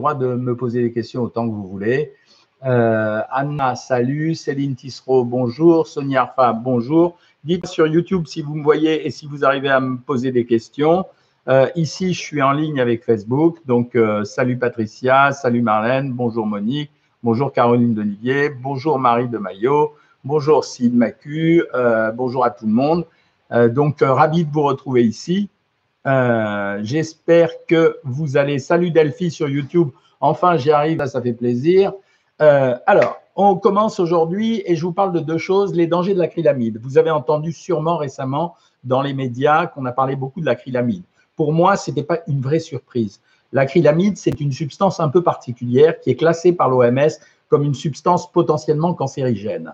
droit de me poser des questions autant que vous voulez. Euh, Anna, salut. Céline Tissereau, bonjour. Sonia Arfa, bonjour. Dites sur YouTube si vous me voyez et si vous arrivez à me poser des questions. Euh, ici, je suis en ligne avec Facebook. Donc, euh, salut Patricia, salut Marlène, bonjour Monique, bonjour Caroline Denivier, bonjour Marie de Maillot, bonjour Sid Macu, bonjour à tout le monde. donc, ravi de vous retrouver ici. Euh, j'espère que vous allez. Salut Delphi sur YouTube. Enfin, j'y arrive, ça fait plaisir. Euh, alors, on commence aujourd'hui et je vous parle de deux choses. Les dangers de l'acrylamide. Vous avez entendu sûrement récemment dans les médias qu'on a parlé beaucoup de l'acrylamide. Pour moi, ce n'était pas une vraie surprise. L'acrylamide, c'est une substance un peu particulière qui est classée par l'OMS comme une substance potentiellement cancérigène.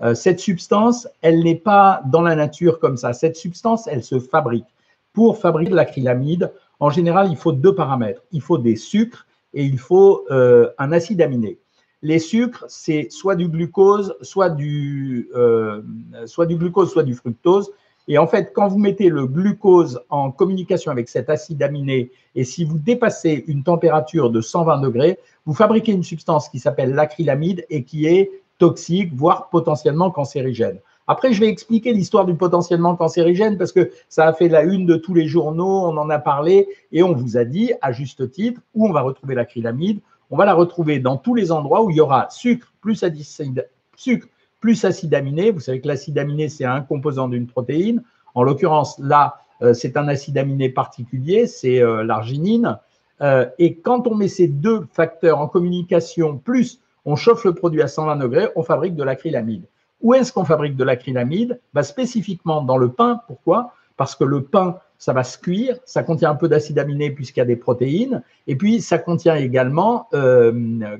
Euh, cette substance, elle n'est pas dans la nature comme ça. Cette substance, elle se fabrique. Pour fabriquer de l'acrylamide, en général, il faut deux paramètres. Il faut des sucres et il faut euh, un acide aminé. Les sucres, c'est soit du glucose, soit du, euh, soit du glucose, soit du fructose. Et en fait, quand vous mettez le glucose en communication avec cet acide aminé, et si vous dépassez une température de 120 degrés, vous fabriquez une substance qui s'appelle l'acrylamide et qui est toxique, voire potentiellement cancérigène. Après, je vais expliquer l'histoire du potentiellement cancérigène parce que ça a fait la une de tous les journaux, on en a parlé et on vous a dit, à juste titre, où on va retrouver l'acrylamide. On va la retrouver dans tous les endroits où il y aura sucre plus acide, aminé. Vous savez que l'acide aminé, c'est un composant d'une protéine. En l'occurrence, là, euh, c'est un acide aminé particulier, c'est euh, l'arginine. Euh, et quand on met ces deux facteurs en communication, plus on chauffe le produit à 120 degrés, on fabrique de l'acrylamide. Où est-ce qu'on fabrique de l'acrylamide bah, Spécifiquement dans le pain. Pourquoi? Parce que le pain, ça va se cuire, ça contient un peu d'acide aminé puisqu'il y a des protéines, et puis ça contient également, euh,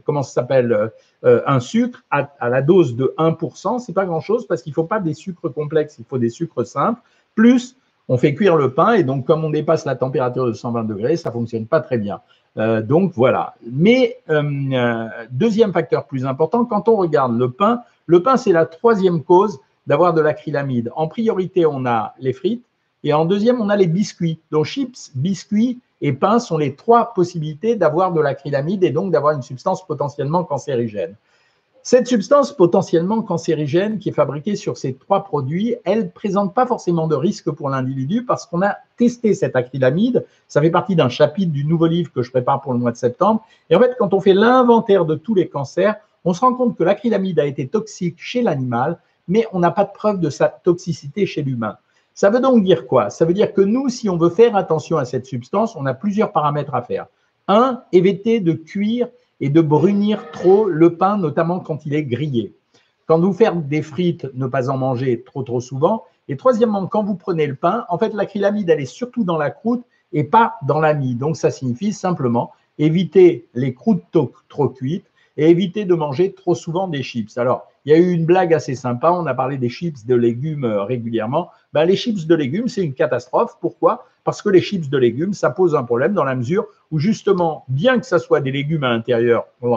comment ça s'appelle, euh, un sucre à, la dose de 1%, c'est pas grand-chose parce qu'il faut pas des sucres complexes, il faut des sucres simples, plus on fait cuire le pain, et donc comme on dépasse la température de 120 degrés, ça ne fonctionne pas très bien. Euh, donc voilà. Mais deuxième facteur plus important, quand on regarde le pain, le pain, c'est la troisième cause d'avoir de l'acrylamide. En priorité, on a les frites et en deuxième, on a les biscuits. Donc chips, biscuits et pain sont les trois possibilités d'avoir de l'acrylamide et donc d'avoir une substance potentiellement cancérigène. Cette substance potentiellement cancérigène qui est fabriquée sur ces trois produits, elle ne présente pas forcément de risque pour l'individu parce qu'on a testé cette acrylamide. Ça fait partie d'un chapitre du nouveau livre que je prépare pour le mois de septembre. Et en fait, quand on fait l'inventaire de tous les cancers, on se rend compte que l'acrylamide a été toxique chez l'animal, mais on n'a pas de preuve de sa toxicité chez l'humain. Ça veut donc dire quoi? Ça veut dire que nous, si on veut faire attention à cette substance, on a plusieurs paramètres à faire. Un, éviter de cuire et de brunir trop le pain, notamment quand il est grillé. Quand vous faites des frites, ne pas en manger trop trop souvent. Et troisièmement, quand vous prenez le pain, en fait, l'acrylamide, elle est surtout dans la croûte et pas dans la mie. Donc, ça signifie simplement éviter les croûtes trop cuites, et éviter de manger trop souvent des chips. Alors, il y a eu une blague assez sympa, on a parlé des chips de légumes euh, régulièrement. Ben, les chips de légumes, c'est une catastrophe. Pourquoi? Parce que les chips de légumes, ça pose un problème dans la mesure où justement, bien que ça soit des légumes à l'intérieur, ce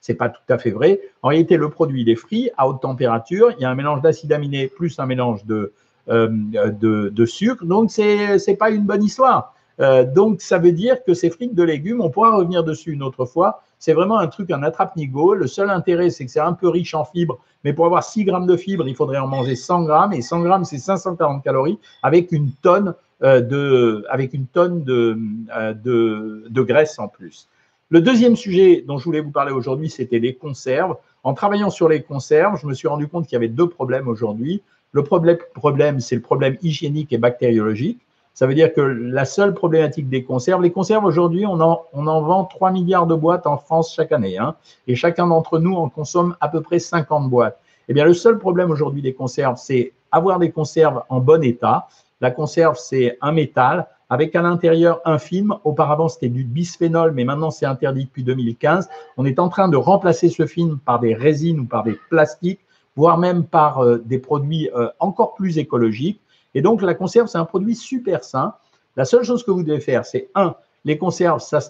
c'est pas tout à fait vrai. En réalité, le produit est frit à haute température. Il y a un mélange d'acide aminé plus un mélange de, euh, sucre. Donc, c'est n'est pas une bonne histoire. Euh, donc, ça veut dire que ces frites de légumes, on pourra revenir dessus une autre fois. C'est vraiment un truc, un attrape-nigo. Le seul intérêt, c'est que c'est un peu riche en fibres, mais pour avoir 6 grammes de fibres, il faudrait en manger 100 grammes, et 100 grammes, c'est 540 calories, avec une tonne, euh, de, avec une tonne euh, de, graisse en plus. Le deuxième sujet dont je voulais vous parler aujourd'hui, c'était les conserves. En travaillant sur les conserves, je me suis rendu compte qu'il y avait deux problèmes aujourd'hui. Le problème c'est le problème hygiénique et bactériologique. Ça veut dire que la seule problématique des conserves, les conserves aujourd'hui, on en, vend 3 milliards de boîtes en France chaque année. Hein, et chacun d'entre nous en consomme à peu près 50 boîtes. Eh bien, le seul problème aujourd'hui des conserves, c'est avoir des conserves en bon état. La conserve, c'est un métal avec à l'intérieur un film. Auparavant, c'était du bisphénol, mais maintenant, c'est interdit depuis 2015. On est en train de remplacer ce film par des résines ou par des plastiques, voire même par euh, des produits euh, encore plus écologiques. Et donc, la conserve, c'est un produit super sain. La seule chose que vous devez faire, c'est un, les conserves, ça,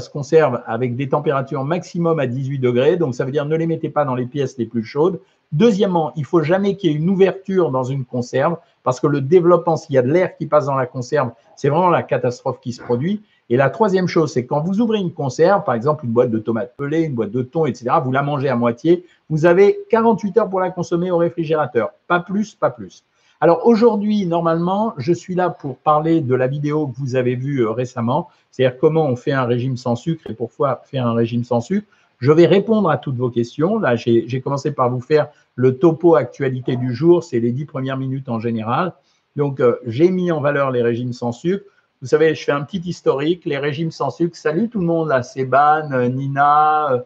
se conserve avec des températures maximum à 18 degrés. Donc, ça veut dire ne les mettez pas dans les pièces les plus chaudes. Deuxièmement, il faut jamais qu'il y ait une ouverture dans une conserve parce que le développement, s'il y a de l'air qui passe dans la conserve, c'est vraiment la catastrophe qui se produit. Et la troisième chose, c'est quand vous ouvrez une conserve, par exemple une boîte de tomates pelées, une boîte de thon, etc., vous la mangez à moitié, vous avez 48 heures pour la consommer au réfrigérateur. Pas plus, pas plus. Alors aujourd'hui, normalement, je suis là pour parler de la vidéo que vous avez vue euh, récemment, c'est-à-dire comment on fait un régime sans sucre et pourquoi faire un régime sans sucre. Je vais répondre à toutes vos questions. Là, j'ai commencé par vous faire le topo actualité du jour, c'est les dix premières minutes en général. Donc, euh, j'ai mis en valeur les régimes sans sucre. Vous savez, je fais un petit historique, les régimes sans sucre. Salut tout le monde, là, Séban, euh, Nina,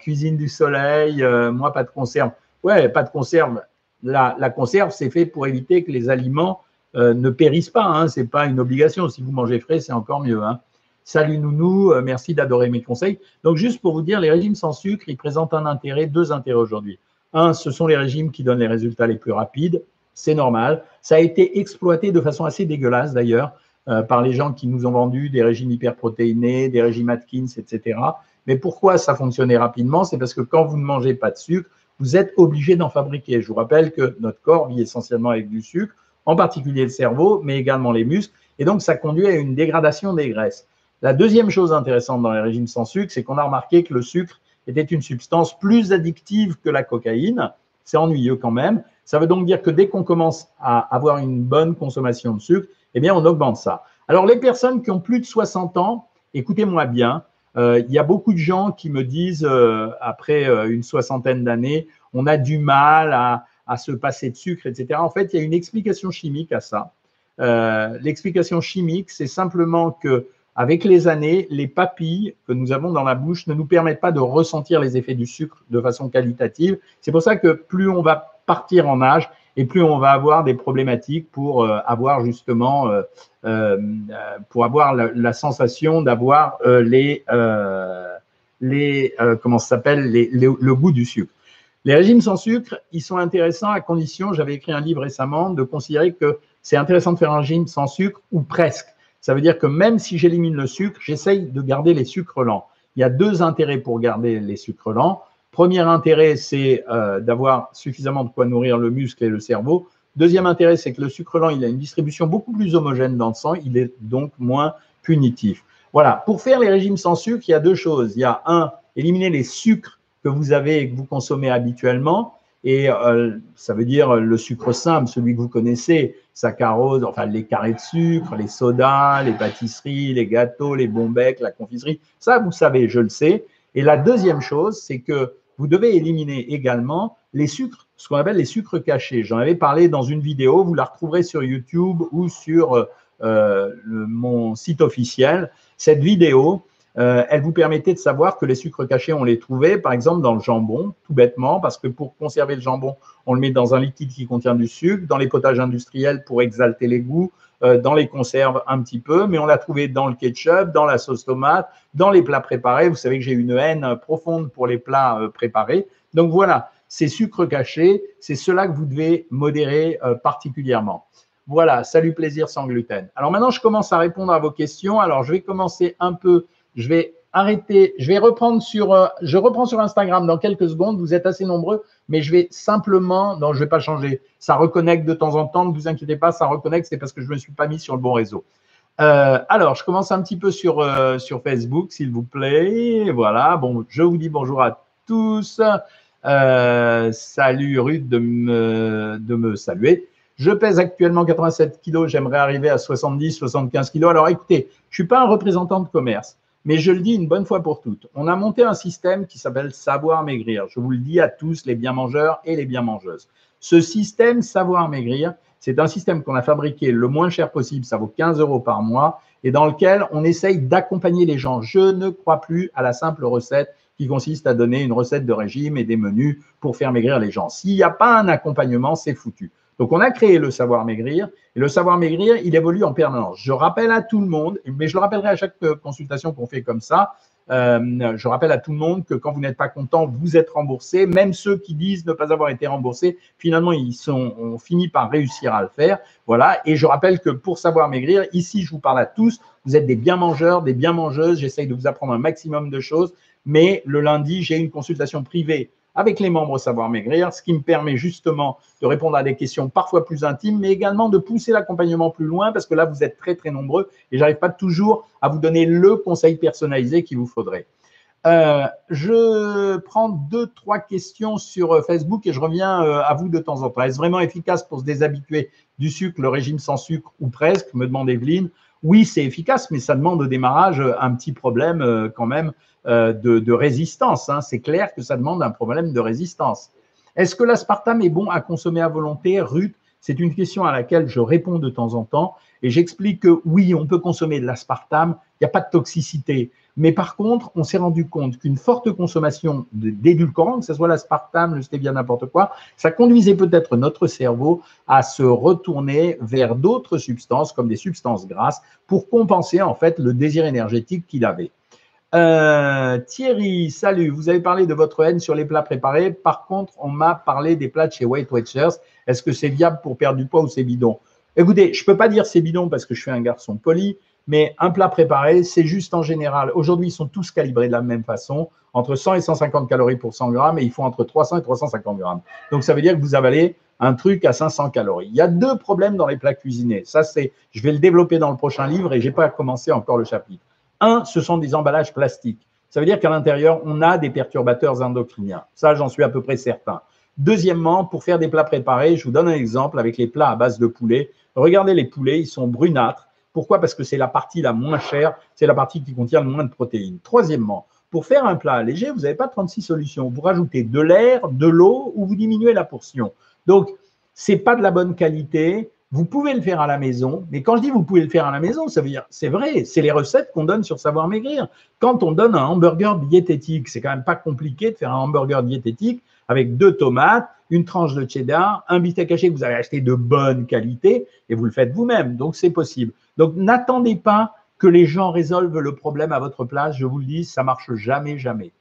Cuisine du Soleil, moi, pas de conserve. Ouais, pas de conserve la, conserve, c'est fait pour éviter que les aliments euh, ne périssent pas. Hein, ce n'est pas une obligation. Si vous mangez frais, c'est encore mieux. Hein. Salut Nounou, euh, merci d'adorer mes conseils. Donc, juste pour vous dire, les régimes sans sucre, ils présentent un intérêt, deux intérêts aujourd'hui. Un, ce sont les régimes qui donnent les résultats les plus rapides. C'est normal. Ça a été exploité de façon assez dégueulasse d'ailleurs euh, par les gens qui nous ont vendu des régimes hyperprotéinés, des régimes Atkins, etc. Mais pourquoi ça fonctionnait rapidement? C'est parce que quand vous ne mangez pas de sucre, vous êtes obligé d'en fabriquer. Je vous rappelle que notre corps vit essentiellement avec du sucre, en particulier le cerveau, mais également les muscles, et donc ça conduit à une dégradation des graisses. La deuxième chose intéressante dans les régimes sans sucre, c'est qu'on a remarqué que le sucre était une substance plus addictive que la cocaïne. C'est ennuyeux quand même. Ça veut donc dire que dès qu'on commence à avoir une bonne consommation de sucre, eh bien, on augmente ça. Alors, les personnes qui ont plus de 60 ans, écoutez-moi bien, il y a beaucoup de gens qui me disent, euh, après euh, une soixantaine d'années, on a du mal à, se passer de sucre, etc. En fait, il y a une explication chimique à ça. L'explication chimique, c'est simplement que avec les années, les papilles que nous avons dans la bouche ne nous permettent pas de ressentir les effets du sucre de façon qualitative. C'est pour ça que plus on va partir en âge et plus on va avoir des problématiques pour euh, avoir justement, euh, euh, pour avoir la, sensation d'avoir les, les comment s'appelle, le goût du sucre. Les régimes sans sucre, ils sont intéressants à condition, j'avais écrit un livre récemment, de considérer que c'est intéressant de faire un régime sans sucre ou presque. Ça veut dire que même si j'élimine le sucre, j'essaye de garder les sucres lents. Il y a deux intérêts pour garder les sucres lents. Premier intérêt, c'est euh, d'avoir suffisamment de quoi nourrir le muscle et le cerveau. Deuxième intérêt, c'est que le sucre lent, il a une distribution beaucoup plus homogène dans le sang, il est donc moins punitif. Voilà, pour faire les régimes sans sucre, il y a deux choses. Il y a un, éliminer les sucres que vous avez et que vous consommez habituellement. Et euh, ça veut dire le sucre simple, celui que vous connaissez, saccharose, enfin les carrés de sucre, les sodas, les pâtisseries, les gâteaux, les bons becs, la confiserie. Ça, vous savez, je le sais. Et la deuxième chose, c'est que vous devez éliminer également les sucres, ce qu'on appelle les sucres cachés. J'en avais parlé dans une vidéo, vous la retrouverez sur YouTube ou sur euh, mon site officiel. Cette vidéo, euh, elle vous permettait de savoir que les sucres cachés, on les trouvait par exemple dans le jambon, tout bêtement, parce que pour conserver le jambon, on le met dans un liquide qui contient du sucre, dans les potages industriels pour exalter les goûts, euh, dans les conserves un petit peu, mais on l'a trouvé dans le ketchup, dans la sauce tomate, dans les plats préparés. Vous savez que j'ai une haine profonde pour les plats euh, préparés. Donc voilà, ces sucres cachés, c'est cela que vous devez modérer particulièrement. Voilà, salut plaisir sans gluten. Alors maintenant, je commence à répondre à vos questions. Alors je vais commencer un peu, je vais arrêter, je vais reprendre sur, je reprends sur Instagram dans quelques secondes. Vous êtes assez nombreux mais je vais simplement, non, je ne vais pas changer. Ça reconnecte de temps en temps, ne vous inquiétez pas, ça reconnecte, c'est parce que je ne me suis pas mis sur le bon réseau. Euh, alors, je commence un petit peu sur, euh, sur Facebook, s'il vous plaît. Voilà, bon, je vous dis bonjour à tous. Euh, salut Ruth de me, de me saluer. Je pèse actuellement 87 kilos, j'aimerais arriver à 70-75 kilos. Alors écoutez, je ne suis pas un représentant de commerce. Mais je le dis une bonne fois pour toutes, on a monté un système qui s'appelle Savoir Maigrir. Je vous le dis à tous, les bien mangeurs et les bien mangeuses. Ce système Savoir Maigrir, c'est un système qu'on a fabriqué le moins cher possible, ça vaut 15 euros par mois, et dans lequel on essaye d'accompagner les gens. Je ne crois plus à la simple recette qui consiste à donner une recette de régime et des menus pour faire maigrir les gens. S'il n'y a pas un accompagnement, c'est foutu. Donc, on a créé le savoir maigrir et le savoir maigrir, il évolue en permanence. Je rappelle à tout le monde, mais je le rappellerai à chaque euh, consultation qu'on fait comme ça, euh, je rappelle à tout le monde que quand vous n'êtes pas content, vous êtes remboursé. Même ceux qui disent ne pas avoir été remboursés, finalement, ils sont, ont fini par réussir à le faire. Voilà. Et je rappelle que pour savoir maigrir, ici, je vous parle à tous. Vous êtes des bien mangeurs, des bien mangeuses. J'essaye de vous apprendre un maximum de choses. Mais le lundi, j'ai une consultation privée avec les membres Savoir Maigrir, ce qui me permet justement de répondre à des questions parfois plus intimes, mais également de pousser l'accompagnement plus loin parce que là, vous êtes très, très nombreux et j'arrive pas toujours à vous donner le conseil personnalisé qu'il vous faudrait. Euh, je prends deux, trois questions sur euh, Facebook et je reviens euh, à vous de temps en temps. Est-ce vraiment efficace pour se déshabituer du sucre, le régime sans sucre ou presque? Me demande Evelyne. Oui, c'est efficace, mais ça demande au démarrage un petit problème quand même de, résistance. Hein. C'est clair que ça demande un problème de résistance. Est-ce que l'aspartame est bon à consommer à volonté Ruth, c'est une question à laquelle je réponds de temps en temps et j'explique que oui, on peut consommer de l'aspartame, il n'y a pas de toxicité. Mais par contre, on s'est rendu compte qu'une forte consommation d'édulcorants, que ce soit l'aspartame, le stevia, n'importe quoi, ça conduisait peut-être notre cerveau à se retourner vers d'autres substances, comme des substances grasses, pour compenser en fait le désir énergétique qu'il avait. Euh, Thierry, salut. Vous avez parlé de votre haine sur les plats préparés. Par contre, on m'a parlé des plats de chez White Watchers. Est-ce que c'est viable pour perdre du poids ou c'est bidon? Écoutez, je ne peux pas dire c'est bidon parce que je suis un garçon poli. Mais un plat préparé, c'est juste en général. Aujourd'hui, ils sont tous calibrés de la même façon, entre 100 et 150 calories pour 100 grammes, et ils font entre 300 et 350 grammes. Donc, ça veut dire que vous avalez un truc à 500 calories. Il y a deux problèmes dans les plats cuisinés. Ça, c'est, je vais le développer dans le prochain livre et j'ai pas commencé encore le chapitre. Un, ce sont des emballages plastiques. Ça veut dire qu'à l'intérieur, on a des perturbateurs endocriniens. Ça, j'en suis à peu près certain. Deuxièmement, pour faire des plats préparés, je vous donne un exemple avec les plats à base de poulet. Regardez les poulets, ils sont brunâtres pourquoi? Parce que c'est la partie la moins chère, c'est la partie qui contient le moins de protéines. Troisièmement, pour faire un plat léger, vous n'avez pas 36 solutions. Vous rajoutez de l'air, de l'eau ou vous diminuez la portion. Donc, ce n'est pas de la bonne qualité. Vous pouvez le faire à la maison, mais quand je dis vous pouvez le faire à la maison, ça veut dire, c'est vrai, c'est les recettes qu'on donne sur Savoir Maigrir. Quand on donne un hamburger diététique, c'est quand même pas compliqué de faire un hamburger diététique avec deux tomates, une tranche de cheddar, un bistec caché que vous avez acheté de bonne qualité et vous le faites vous-même. Donc, c'est possible. Donc, n'attendez pas que les gens résolvent le problème à votre place. Je vous le dis, ça marche jamais, jamais.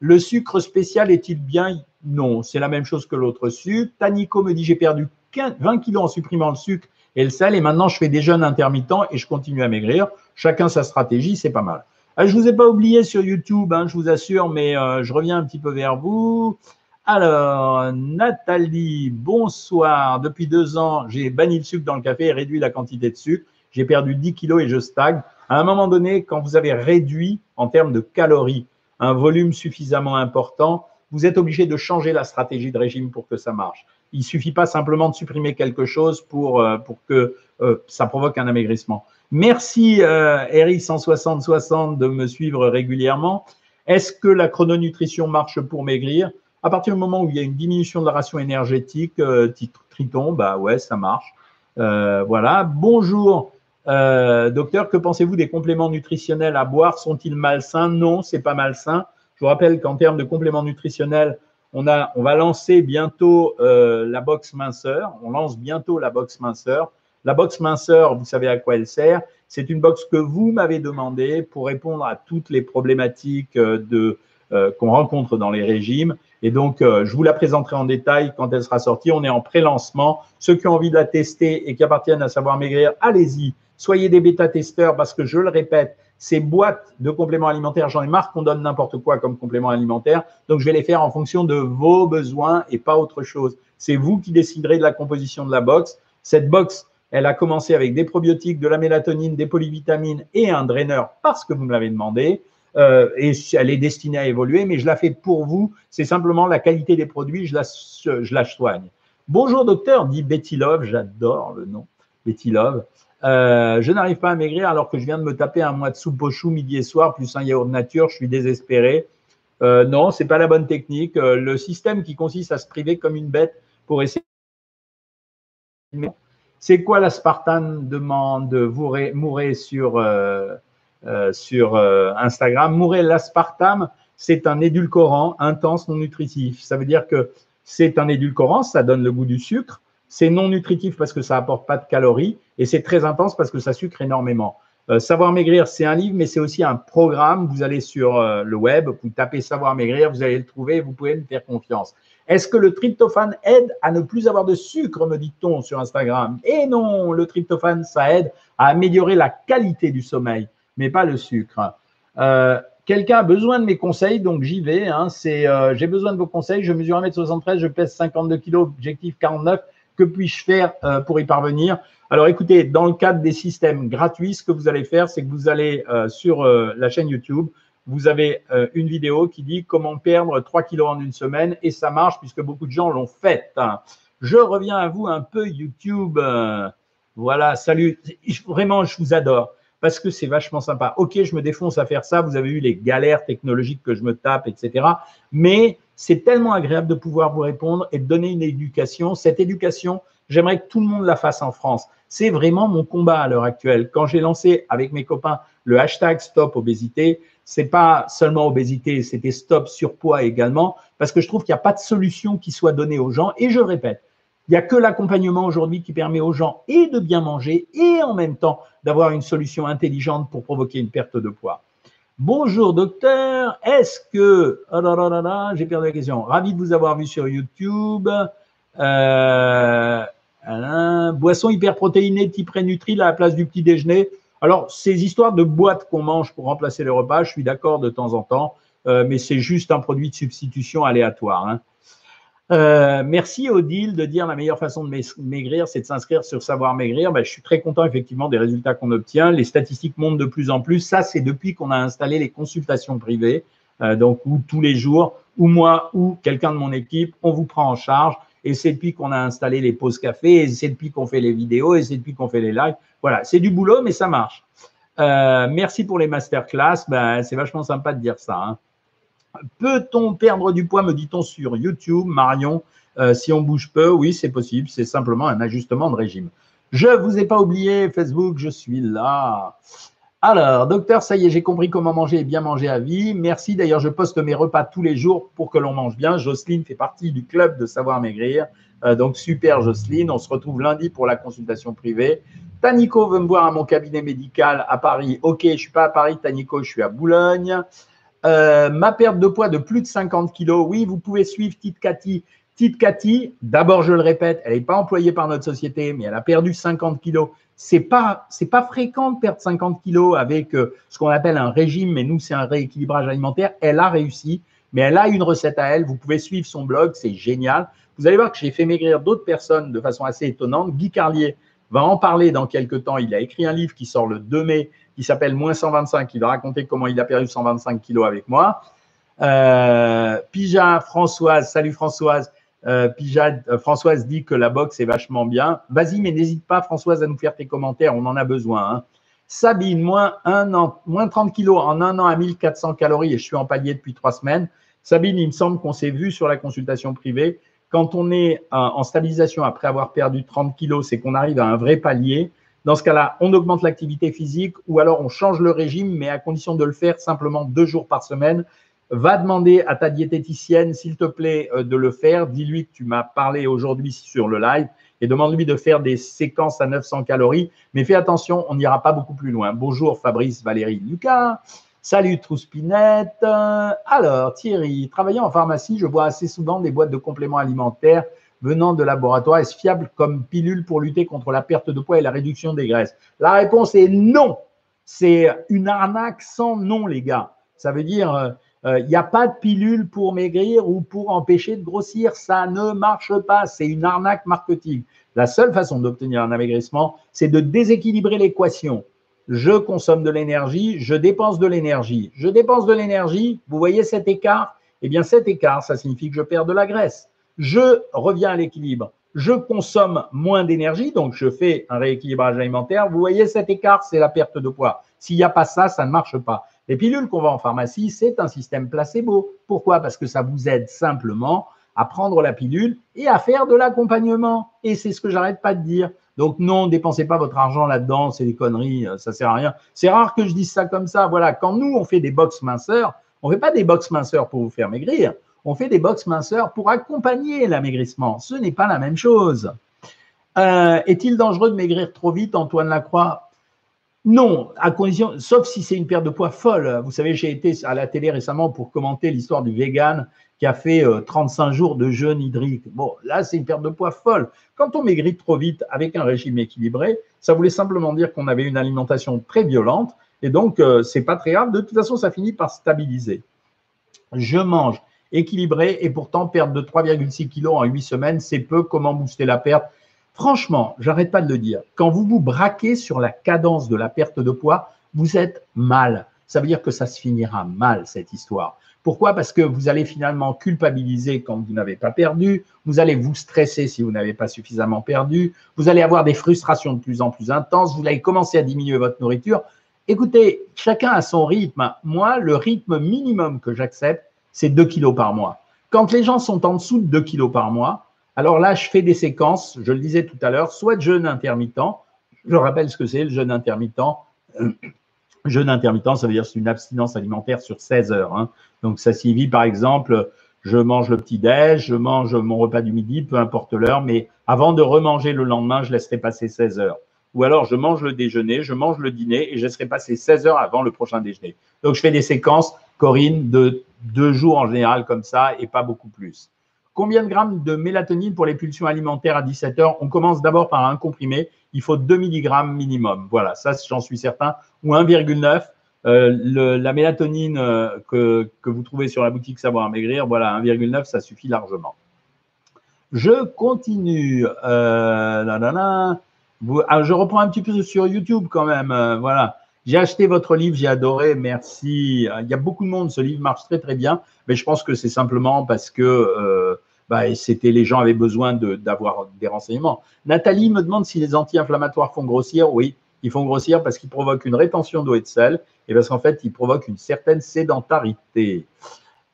Le sucre spécial est-il bien? Non, c'est la même chose que l'autre sucre. Tanico me dit j'ai perdu 20 kilos en supprimant le sucre et le sel et maintenant je fais des jeûnes intermittents et je continue à maigrir. Chacun sa stratégie, c'est pas mal. Ah, je ne vous ai pas oublié sur YouTube, hein, je vous assure, mais euh, je reviens un petit peu vers vous. Alors, Nathalie, bonsoir. Depuis deux ans, j'ai banni le sucre dans le café et réduit la quantité de sucre. J'ai perdu 10 kilos et je stagne. À un moment donné, quand vous avez réduit en termes de calories un volume suffisamment important, vous êtes obligé de changer la stratégie de régime pour que ça marche. Il ne suffit pas simplement de supprimer quelque chose pour, euh, pour que euh, ça provoque un amaigrissement. Merci, euh, Eri16060, de me suivre régulièrement. Est-ce que la chrononutrition marche pour maigrir? À partir du moment où il y a une diminution de la ration énergétique, euh, Triton, bah ouais, ça marche. Euh, voilà. Bonjour, euh, docteur, que pensez-vous des compléments nutritionnels à boire? Sont-ils malsains? Non, c'est pas malsain. Je vous rappelle qu'en termes de compléments nutritionnels, on, a, on va lancer bientôt la box minceur. On lance bientôt la box minceur. La box minceur, vous savez à quoi elle sert C'est une box que vous m'avez demandé pour répondre à toutes les problématiques de, qu'on rencontre dans les régimes. Et donc, euh, je vous la présenterai en détail quand elle sera sortie. On est en pré-lancement. Ceux qui ont envie de la tester et qui appartiennent à Savoir Maigrir, allez-y. Soyez des bêta-testeurs parce que, je le répète, ces boîtes de compléments alimentaires, j'en ai marre qu'on donne n'importe quoi comme complément alimentaire. Donc, je vais les faire en fonction de vos besoins et pas autre chose. C'est vous qui déciderez de la composition de la box. Cette box, elle a commencé avec des probiotiques, de la mélatonine, des polyvitamines et un draineur parce que vous me l'avez demandé. Euh, et elle est destinée à évoluer, mais je la fais pour vous. C'est simplement la qualité des produits, je la, je la soigne. Bonjour docteur, dit Betty Love, j'adore le nom, Betty Love. Euh, je n'arrive pas à maigrir alors que je viens de me taper un mois de soupe au chou midi et soir, plus un yaourt nature, je suis désespéré. Euh, non, c'est pas la bonne technique. Le système qui consiste à se priver comme une bête pour essayer. C'est quoi l'aspartame demande? Mourir sur sur euh, Instagram. Mourer l'aspartame, c'est un édulcorant intense non nutritif. Ça veut dire que c'est un édulcorant, ça donne le goût du sucre. C'est non nutritif parce que ça apporte pas de calories et c'est très intense parce que ça sucre énormément. Euh, Savoir maigrir, c'est un livre, mais c'est aussi un programme. Vous allez sur le web, vous tapez Savoir maigrir, vous allez le trouver, vous pouvez me faire confiance. Est-ce que le tryptophane aide à ne plus avoir de sucre, me dit-on sur Instagram? Et non, le tryptophane, ça aide à améliorer la qualité du sommeil mais pas le sucre. Euh, quelqu'un a besoin de mes conseils, donc j'y vais. Hein. Euh, j'ai besoin de vos conseils. Je mesure 1m73, je pèse 52 kg, objectif 49. Que puis-je faire euh, pour y parvenir? Alors écoutez, dans le cadre des systèmes gratuits, ce que vous allez faire, c'est que vous allez sur la chaîne YouTube, vous avez une vidéo qui dit comment perdre 3 kg en une semaine et ça marche puisque beaucoup de gens l'ont fait. Hein. Je reviens à vous un peu YouTube. Voilà, salut. Vraiment, je vous adore parce que c'est vachement sympa. Ok, je me défonce à faire ça. Vous avez eu les galères technologiques que je me tape, etc. Mais c'est tellement agréable de pouvoir vous répondre et de donner une éducation. Cette éducation, j'aimerais que tout le monde la fasse en France. C'est vraiment mon combat à l'heure actuelle. Quand j'ai lancé avec mes copains le hashtag Stop Obésité, c'est pas seulement obésité, c'était Stop Surpoids également, parce que je trouve qu'il n'y a pas de solution qui soit donnée aux gens. Et je le répète, il n'y a que l'accompagnement aujourd'hui qui permet aux gens et de bien manger et en même temps d'avoir une solution intelligente pour provoquer une perte de poids. Bonjour docteur, est-ce que... Oh là là là là, j'ai perdu la question. Ravi de vous avoir vu sur YouTube. Euh, boisson hyperprotéinée type Rénutri à la place du petit déjeuner. Alors, ces histoires de boîtes qu'on mange pour remplacer les repas, je suis d'accord de temps en temps, euh, mais c'est juste un produit de substitution aléatoire. Hein. Euh, merci Odile de dire la meilleure façon de maigrir, c'est de s'inscrire sur Savoir Maigrir. Ben, je suis très content effectivement des résultats qu'on obtient. Les statistiques montent de plus en plus. Ça, c'est depuis qu'on a installé les consultations privées, euh, donc où tous les jours, ou moi ou quelqu'un de mon équipe, on vous prend en charge. Et c'est depuis qu'on a installé les pauses café, et c'est depuis qu'on fait les vidéos, et c'est depuis qu'on fait les lives. Voilà, c'est du boulot, mais ça marche. Euh, merci pour les masterclass. Ben, c'est vachement sympa de dire ça. Hein. Peut-on perdre du poids, me dit-on sur YouTube, Marion? Euh, Si on bouge peu, oui, c'est possible. C'est simplement un ajustement de régime. Je ne vous ai pas oublié, Facebook, je suis là. Alors, docteur, ça y est, j'ai compris comment manger et bien manger à vie. Merci. D'ailleurs, je poste mes repas tous les jours pour que l'on mange bien. Jocelyne fait partie du club de Savoir Maigrir. Euh, donc, super, Jocelyne. On se retrouve lundi pour la consultation privée. Tanico veut me voir à mon cabinet médical à Paris. Ok, je ne suis pas à Paris, Tanico, je suis à Boulogne. Euh, ma perte de poids de plus de 50 kilos, oui, vous pouvez suivre Tite Cathy. Tite Cathy, d'abord, je le répète, elle n'est pas employée par notre société, mais elle a perdu 50 kilos. C'est pas, c'est pas fréquent de perdre 50 kilos avec euh, ce qu'on appelle un régime, mais nous, c'est un rééquilibrage alimentaire. Elle a réussi, mais elle a une recette à elle. Vous pouvez suivre son blog, c'est génial. Vous allez voir que j'ai fait maigrir d'autres personnes de façon assez étonnante. Guy Carlier va en parler dans quelques temps. Il a écrit un livre qui sort le 2 mai qui s'appelle Moins 125. Il va raconter comment il a perdu 125 kilos avec moi. Euh, Pija Françoise, salut Françoise. Euh, euh, Françoise dit que la boxe est vachement bien. Vas-y, mais n'hésite pas, Françoise, à nous faire tes commentaires. On en a besoin. Hein. Sabine, moins, un an, moins 30 kilos en un an à 1400 calories et je suis en palier depuis trois semaines. Sabine, il me semble qu'on s'est vu sur la consultation privée. Quand on est en stabilisation après avoir perdu 30 kilos, c'est qu'on arrive à un vrai palier. Dans ce cas-là, on augmente l'activité physique ou alors on change le régime, mais à condition de le faire simplement deux jours par semaine. Va demander à ta diététicienne, s'il te plaît, euh, de le faire. Dis-lui que tu m'as parlé aujourd'hui sur le live et demande-lui de faire des séquences à 900 calories. Mais fais attention, on n'ira pas beaucoup plus loin. Bonjour Fabrice, Valérie, Lucas. Salut Trouspinette. Alors Thierry, travaillant en pharmacie, je vois assez souvent des boîtes de compléments alimentaires venant de laboratoire Est-ce fiable comme pilule pour lutter contre la perte de poids et la réduction des graisses? La réponse est non. C'est une arnaque sans nom, les gars. Ça veut dire, euh, euh, il n'y a pas de pilule pour maigrir ou pour empêcher de grossir. Ça ne marche pas. C'est une arnaque marketing. La seule façon d'obtenir un amaigrissement, c'est de déséquilibrer l'équation. Je consomme de l'énergie, je dépense de l'énergie. Je dépense de l'énergie, vous voyez cet écart? Eh bien, cet écart, ça signifie que je perds de la graisse je reviens à l'équilibre. Je consomme moins d'énergie, donc je fais un rééquilibrage alimentaire. Vous voyez cet écart, c'est la perte de poids. S'il n'y a pas ça, ça ne marche pas. Les pilules qu'on vend en pharmacie, c'est un système placebo. Pourquoi? Parce que ça vous aide simplement à prendre la pilule et à faire de l'accompagnement. Et c'est ce que j'arrête pas de dire. Donc non, dépensez pas votre argent là-dedans, c'est des conneries, ça sert à rien. C'est rare que je dise ça comme ça. Voilà, quand nous on fait des box minceurs, on fait pas des box minceurs pour vous faire maigrir on fait des box minceurs pour accompagner l'amaigrissement. Ce n'est pas la même chose. Euh, est-il dangereux de maigrir trop vite, Antoine Lacroix? Non, à condition, sauf si c'est une perte de poids folle. Vous savez, j'ai été à la télé récemment pour commenter l'histoire du vegan qui a fait 35 euh, jours de jeûne hydrique. Bon, là, c'est une perte de poids folle. Quand on maigrit trop vite avec un régime équilibré, ça voulait simplement dire qu'on avait une alimentation très violente Et donc, euh, c'est pas très grave. De toute façon, ça finit par stabiliser. Je mange équilibré et pourtant perte de 3,6 kg en 8 semaines, c'est peu. Comment booster la perte? Franchement, j'arrête pas de le dire. Quand vous vous braquez sur la cadence de la perte de poids, vous êtes mal. Ça veut dire que ça se finira mal, cette histoire. Pourquoi? Parce que vous allez finalement culpabiliser quand vous n'avez pas perdu, vous allez vous stresser si vous n'avez pas suffisamment perdu, vous allez avoir des frustrations de plus en plus intenses, vous allez commencer à diminuer votre nourriture. Écoutez, chacun a son rythme. Moi, le rythme minimum que j'accepte, c'est 2 kilos par mois. Quand les gens sont en dessous de 2 kilos par mois, alors là, je fais des séquences, je le disais tout à l'heure, soit de jeûne intermittent. Je rappelle ce que c'est le jeûne intermittent. Jeûne intermittent, ça veut dire c'est une abstinence alimentaire sur 16 heures. Hein. Donc ça signifie par exemple, je mange le petit-déj, je mange mon repas du midi, peu importe l'heure, mais avant de remanger le lendemain, je laisserai passer 16 heures. Ou alors je mange le déjeuner, je mange le dîner et je laisserai passer 16 heures avant le prochain déjeuner. Donc je fais des séquences, Corinne, de deux jours en général comme ça et pas beaucoup plus. Combien de grammes de mélatonine pour les pulsions alimentaires à 17 heures? On commence d'abord par un comprimé. Il faut 2 mg minimum. Voilà, ça, j'en suis certain. Ou 1,9. Euh, la mélatonine euh, que, vous trouvez sur la boutique Savoir Maigrir, voilà, 1,9, ça suffit largement. Je continue. Euh, ah, je reprends un petit peu sur YouTube quand même. voilà. J'ai acheté votre livre, j'ai adoré, merci. Il y a beaucoup de monde, ce livre marche très très bien, mais je pense que c'est simplement parce que euh, bah, c'était les gens avaient besoin d'avoir des renseignements. Nathalie me demande si les anti-inflammatoires font grossir. Oui, ils font grossir parce qu'ils provoquent une rétention d'eau et de sel et parce qu'en fait, ils provoquent une certaine sédentarité.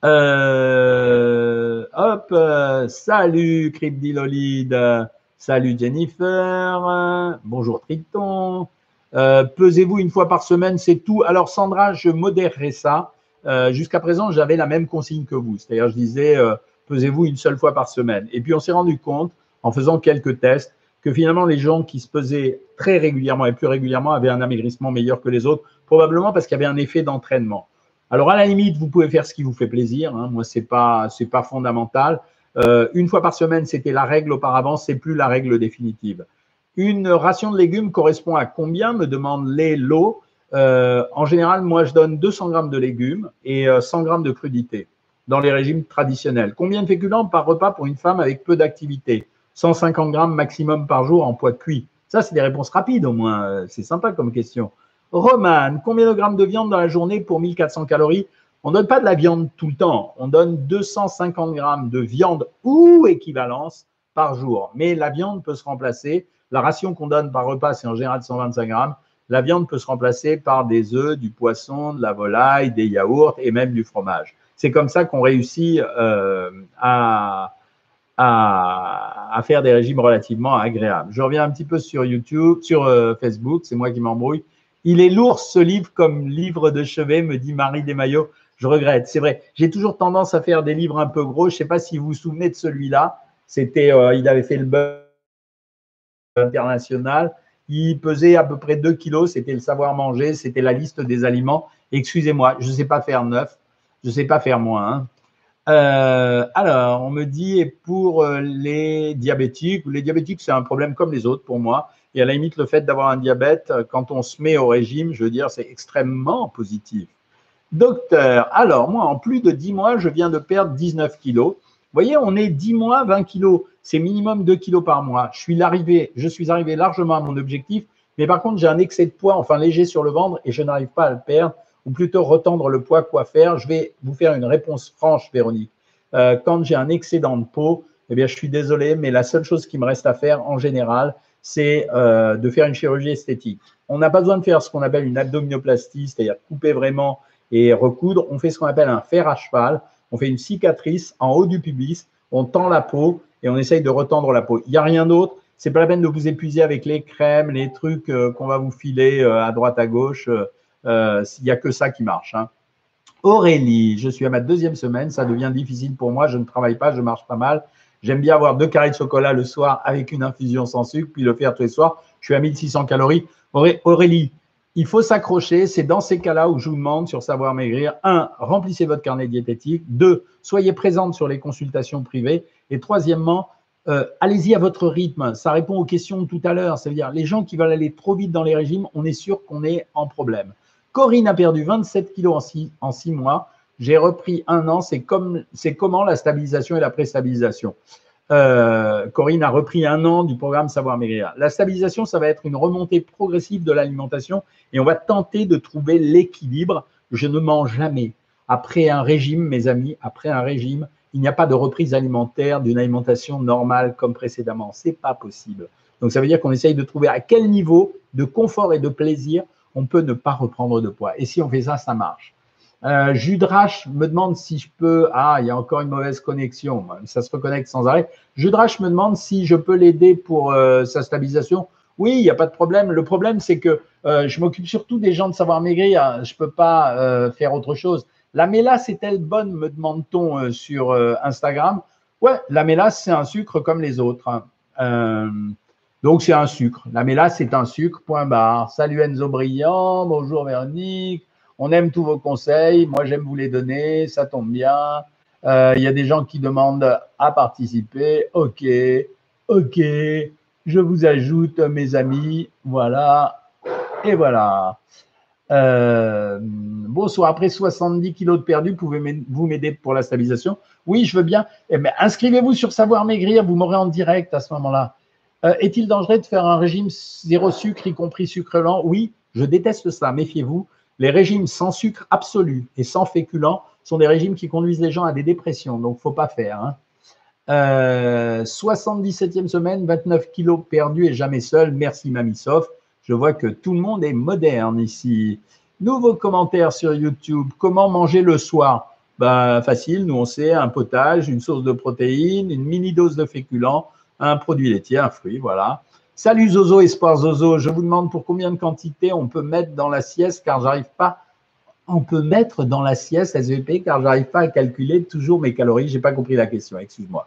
Euh, hop, euh, salut Cryptidolide, salut Jennifer, bonjour Triton. Euh, pesez-vous une fois par semaine, c'est tout. Alors Sandra, je modérerai ça. Euh, jusqu'à présent, j'avais la même consigne que vous. C'est-à-dire, je disais, euh, pesez-vous une seule fois par semaine. Et puis, on s'est rendu compte, en faisant quelques tests, que finalement, les gens qui se pesaient très régulièrement et plus régulièrement avaient un amaigrissement meilleur que les autres, probablement parce qu'il y avait un effet d'entraînement. Alors, à la limite, vous pouvez faire ce qui vous fait plaisir. Hein. Moi, c'est pas, c'est pas fondamental. une fois par semaine, c'était la règle auparavant, c'est plus la règle définitive. Une ration de légumes correspond à combien me demande les lots. Euh, en général, moi, je donne 200 grammes de légumes et 100 euh, grammes de crudités dans les régimes traditionnels. Combien de féculents par repas pour une femme avec peu d'activité? 150 grammes maximum par jour en poids cuit. Ça, c'est des réponses rapides au moins. Euh, c'est sympa comme question. Romane, combien de grammes de viande dans la journée pour 1400 calories? On ne donne pas de la viande tout le temps. On donne 250 grammes de viande ou équivalence par jour. Mais la viande peut se remplacer la ration qu'on donne par repas, c'est en général 125 grammes. La viande peut se remplacer par des œufs, du poisson, de la volaille, des yaourts et même du fromage. C'est comme ça qu'on réussit euh, à, faire des régimes relativement agréables. Je reviens un petit peu sur YouTube, sur euh, Facebook, c'est moi qui m'embrouille. Il est lourd ce livre comme livre de chevet, me dit Marie Desmaillots. Je regrette, c'est vrai. J'ai toujours tendance à faire des livres un peu gros. Je ne sais pas si vous vous souvenez de celui-là. C'était, euh, il avait fait le beurre international. Il pesait à peu près 2 kilos. C'était le savoir manger. C'était la liste des aliments. Excusez-moi, je ne sais pas faire 9. Je ne sais pas faire moins. Hein. Euh, alors, on me dit, et pour euh, les diabétiques, les diabétiques, c'est un problème comme les autres pour moi. Et à la limite, le fait d'avoir un diabète, euh, quand on se met au régime, je veux dire, c'est extrêmement positif. Docteur, alors moi, en plus de 10 mois, je viens de perdre 19 kilos. Vous voyez, on est 10 mois, 20 kilos. C'est minimum 2 kilos par mois. Je suis, arrivé, je suis arrivé largement à mon objectif, mais par contre, j'ai un excès de poids, enfin léger sur le ventre, et je n'arrive pas à le perdre, ou plutôt retendre le poids, quoi faire. Je vais vous faire une réponse franche, Véronique. Euh, quand j'ai un excédent de peau, je suis désolé, mais la seule chose qui me reste à faire en général, c'est euh, de faire une chirurgie esthétique. On n'a pas besoin de faire ce qu'on appelle une abdominoplastie, c'est-à-dire couper vraiment et recoudre. On fait ce qu'on appelle un fer à cheval on fait une cicatrice en haut du pubis, on tend la peau et on essaye de retendre la peau. Il n'y a rien d'autre. C'est pas la peine de vous épuiser avec les crèmes, les trucs euh, qu'on va vous filer euh, à droite, à gauche. Euh, il n'y a que ça qui marche. Hein. Aurélie, je suis à ma deuxième semaine. Ça devient difficile pour moi. Je ne travaille pas, je marche pas mal. J'aime bien avoir deux carrés de chocolat le soir avec une infusion sans sucre, puis le faire tous les soirs. Je suis à 1600 calories. Aurélie, il faut s'accrocher. C'est dans ces cas-là où je vous demande sur Savoir Maigrir, un, remplissez votre carnet diététique. Deux, soyez présente sur les consultations privées. Et troisièmement, euh, allez-y à votre rythme. Ça répond aux questions de tout à l'heure. Ça veut dire les gens qui veulent aller trop vite dans les régimes, on est sûr qu'on est en problème. Corinne a perdu 27 kilos en six, mois. J'ai repris un an. C'est comme, comment la stabilisation et la préstabilisation? Euh, Corinne a repris un an du programme Savoir Maigrir. La stabilisation, ça va être une remontée progressive de l'alimentation et on va tenter de trouver l'équilibre. Je ne mange jamais. Après un régime, mes amis, après un régime, il n'y a pas de reprise alimentaire d'une alimentation normale comme précédemment. C'est pas possible. Donc ça veut dire qu'on essaye de trouver à quel niveau de confort et de plaisir on peut ne pas reprendre de poids. Et si on fait ça, ça marche. Euh, Judrach me demande si je peux. Ah, il y a encore une mauvaise connexion. Ça se reconnecte sans arrêt. Judrach me demande si je peux l'aider pour euh, sa stabilisation. Oui, il n'y a pas de problème. Le problème, c'est que euh, je m'occupe surtout des gens de savoir maigrir. Je ne peux pas euh, faire autre chose. La mélasse est-elle bonne me demande-t-on sur Instagram. Ouais, la mélasse, c'est un sucre comme les autres. Donc, c'est un sucre. La mélasse, c'est un sucre, point barre. Salut Enzo Brillant. Bonjour Véronique. On aime tous vos conseils. Moi, j'aime vous les donner. Ça tombe bien. Euh, il y a des gens qui demandent à participer. OK, OK. Je vous ajoute mes amis. Voilà. Et voilà. Euh, bonsoir. Après 70 kilos de perdu, pouvez-vous m'aider pour la stabilisation? Oui, je veux bien. Eh ben, inscrivez-vous sur Savoir Maigrir. Vous m'aurez en direct à ce moment-là. Euh, est-il dangereux de faire un régime zéro sucre, y compris sucre lent? Oui, je déteste ça. Méfiez-vous. Les régimes sans sucre absolu et sans féculents sont des régimes qui conduisent les gens à des dépressions, donc faut pas faire. 77e hein. euh, semaine, 29 kilos perdus et jamais seul. Merci Mamisov. Je vois que tout le monde est moderne ici. Nouveau commentaire sur YouTube. Comment manger le soir? Ben, Facile, nous on sait, un potage, une source de protéines, une mini dose de féculents, un produit laitier, un fruit, voilà. Salut Zozo, Espoir Zozo, je vous demande pour combien de quantité on peut mettre dans la sieste car j'arrive pas. On peut mettre dans la sieste SVP car j'arrive pas à calculer toujours mes calories. J'ai pas compris la question, excuse-moi.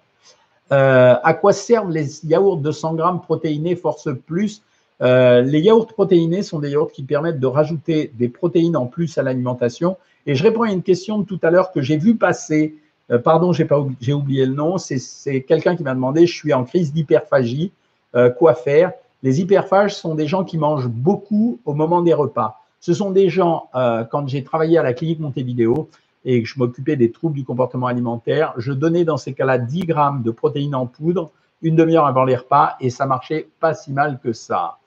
Euh, à quoi servent les yaourts de 100 grammes protéinés Force Plus? Euh, Les yaourts protéinés sont des yaourts qui permettent de rajouter des protéines en plus à l'alimentation. Et je réponds à une question tout à l'heure que j'ai vu passer. Euh, pardon, j'ai oublié le nom. C'est quelqu'un qui m'a demandé. Je suis en crise d'hyperphagie. Euh, quoi faire. Les hyperphages sont des gens qui mangent beaucoup au moment des repas. Ce sont des gens, euh, quand j'ai travaillé à la clinique Montevideo et que je m'occupais des troubles du comportement alimentaire, je donnais dans ces cas-là 10 grammes de protéines en poudre une demi-heure avant les repas et ça marchait pas si mal que ça.